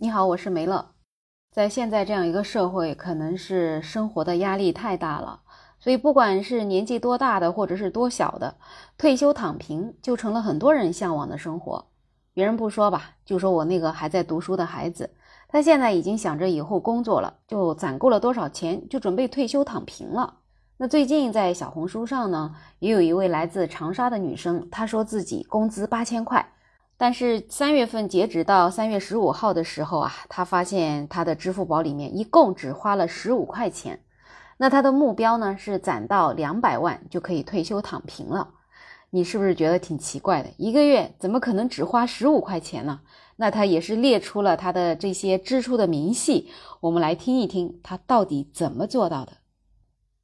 你好，我是梅乐。在现在这样一个社会，可能是生活的压力太大了，所以不管是年纪多大的，或者是多小的，退休躺平就成了很多人向往的生活。别人不说吧，就说我那个还在读书的孩子，他现在已经想着以后工作了，就攒够了多少钱，就准备退休躺平了。那最近在小红书上呢，也有一位来自长沙的女生，她说自己工资八千块。但是三月份截止到三月十五号的时候啊，他发现他的支付宝里面一共只花了十五块钱。那他的目标呢是攒到两百万就可以退休躺平了。你是不是觉得挺奇怪的？一个月怎么可能只花十五块钱呢？那他也是列出了他的这些支出的明细，我们来听一听他到底怎么做到的。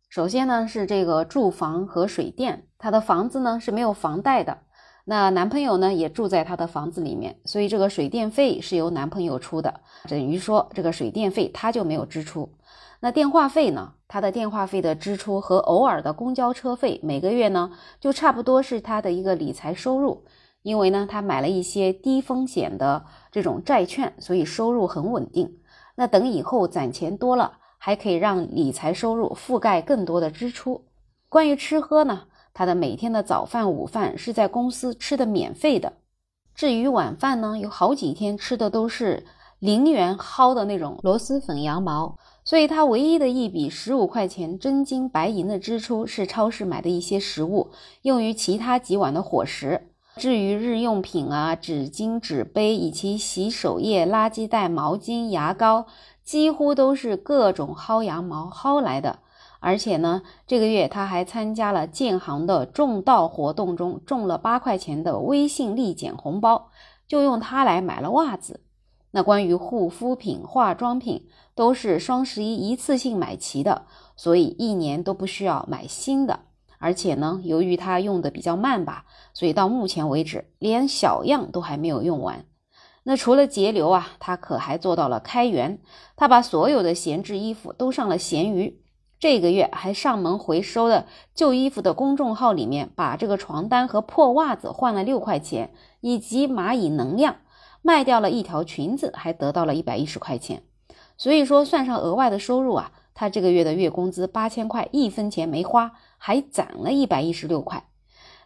首先呢是这个住房和水电，他的房子呢是没有房贷的。那男朋友呢也住在她的房子里面，所以这个水电费是由男朋友出的，等于说这个水电费他就没有支出。那电话费呢？他的电话费的支出和偶尔的公交车费，每个月呢就差不多是他的一个理财收入，因为呢他买了一些低风险的这种债券，所以收入很稳定。那等以后攒钱多了，还可以让理财收入覆盖更多的支出。关于吃喝呢？他的每天的早饭、午饭是在公司吃的免费的，至于晚饭呢，有好几天吃的都是零元薅的那种螺蛳粉、羊毛。所以他唯一的一笔十五块钱真金白银的支出是超市买的一些食物，用于其他几碗的伙食。至于日用品啊，纸巾、纸杯以及洗手液、垃圾袋、毛巾、牙膏，几乎都是各种薅羊毛薅来的。而且呢，这个月他还参加了建行的中到活动中中了八块钱的微信立减红包，就用它来买了袜子。那关于护肤品、化妆品都是双十一一次性买齐的，所以一年都不需要买新的。而且呢，由于他用的比较慢吧，所以到目前为止连小样都还没有用完。那除了节流啊，他可还做到了开源，他把所有的闲置衣服都上了闲鱼。这个月还上门回收的旧衣服的公众号里面，把这个床单和破袜子换了六块钱，以及蚂蚁能量卖掉了一条裙子，还得到了一百一十块钱。所以说算上额外的收入啊，他这个月的月工资八千块，一分钱没花，还攒了一百一十六块。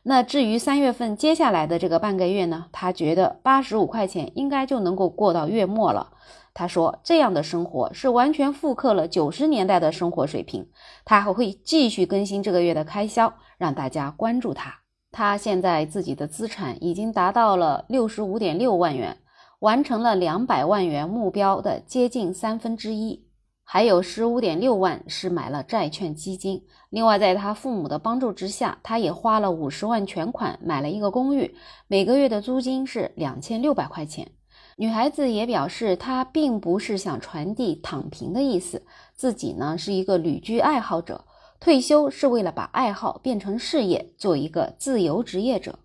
那至于三月份接下来的这个半个月呢，他觉得八十五块钱应该就能够过到月末了。他说：“这样的生活是完全复刻了九十年代的生活水平。”他还会继续更新这个月的开销，让大家关注他。他现在自己的资产已经达到了六十五点六万元，完成了两百万元目标的接近三分之一，还有十五点六万是买了债券基金。另外，在他父母的帮助之下，他也花了五十万全款买了一个公寓，每个月的租金是两千六百块钱。女孩子也表示，她并不是想传递躺平的意思，自己呢是一个旅居爱好者，退休是为了把爱好变成事业，做一个自由职业者。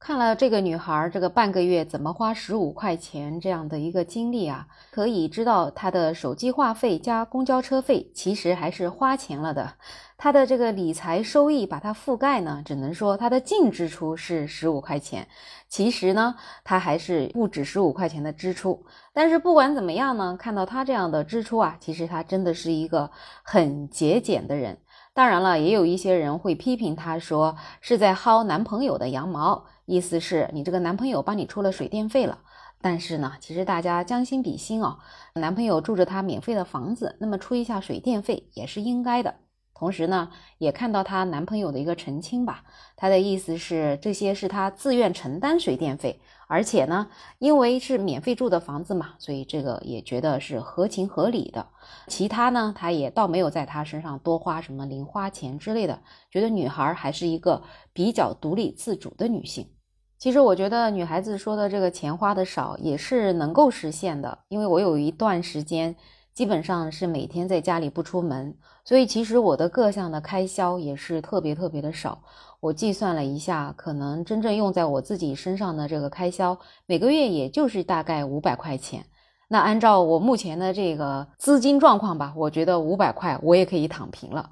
看了这个女孩这个半个月怎么花十五块钱这样的一个经历啊，可以知道她的手机话费加公交车费其实还是花钱了的。她的这个理财收益把它覆盖呢，只能说她的净支出是十五块钱，其实呢她还是不止十五块钱的支出。但是不管怎么样呢，看到她这样的支出啊，其实她真的是一个很节俭的人。当然了，也有一些人会批评她说是在薅男朋友的羊毛。意思是你这个男朋友帮你出了水电费了，但是呢，其实大家将心比心哦，男朋友住着他免费的房子，那么出一下水电费也是应该的。同时呢，也看到她男朋友的一个澄清吧，她的意思是这些是他自愿承担水电费，而且呢，因为是免费住的房子嘛，所以这个也觉得是合情合理的。其他呢，他也倒没有在他身上多花什么零花钱之类的，觉得女孩还是一个比较独立自主的女性。其实我觉得女孩子说的这个钱花的少也是能够实现的，因为我有一段时间基本上是每天在家里不出门，所以其实我的各项的开销也是特别特别的少。我计算了一下，可能真正用在我自己身上的这个开销，每个月也就是大概五百块钱。那按照我目前的这个资金状况吧，我觉得五百块我也可以躺平了。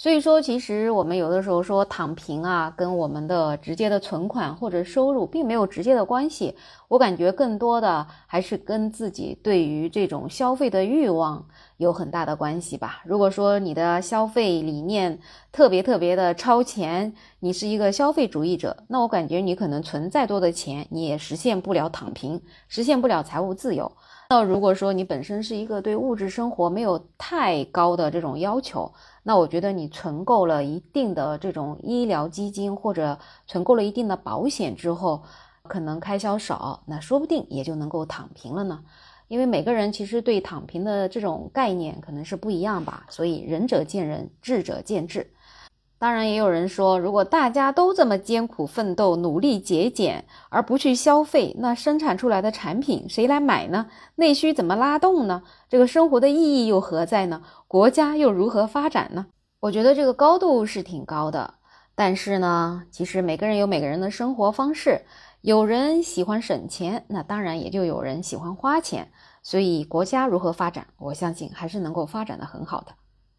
所以说，其实我们有的时候说躺平啊，跟我们的直接的存款或者收入并没有直接的关系。我感觉更多的还是跟自己对于这种消费的欲望有很大的关系吧。如果说你的消费理念特别特别的超前，你是一个消费主义者，那我感觉你可能存再多的钱，你也实现不了躺平，实现不了财务自由。那如果说你本身是一个对物质生活没有太高的这种要求，那我觉得你存够了一定的这种医疗基金或者存够了一定的保险之后，可能开销少，那说不定也就能够躺平了呢。因为每个人其实对躺平的这种概念可能是不一样吧，所以仁者见仁，智者见智。当然，也有人说，如果大家都这么艰苦奋斗、努力节俭，而不去消费，那生产出来的产品谁来买呢？内需怎么拉动呢？这个生活的意义又何在呢？国家又如何发展呢？我觉得这个高度是挺高的，但是呢，其实每个人有每个人的生活方式，有人喜欢省钱，那当然也就有人喜欢花钱。所以国家如何发展，我相信还是能够发展的很好的。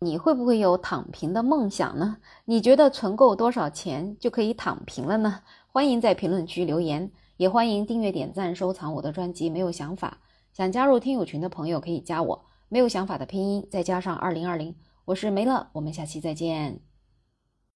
你会不会有躺平的梦想呢？你觉得存够多少钱就可以躺平了呢？欢迎在评论区留言，也欢迎订阅、点赞、收藏我的专辑。没有想法，想加入听友群的朋友可以加我。没有想法的拼音再加上二零二零，我是梅乐，我们下期再见。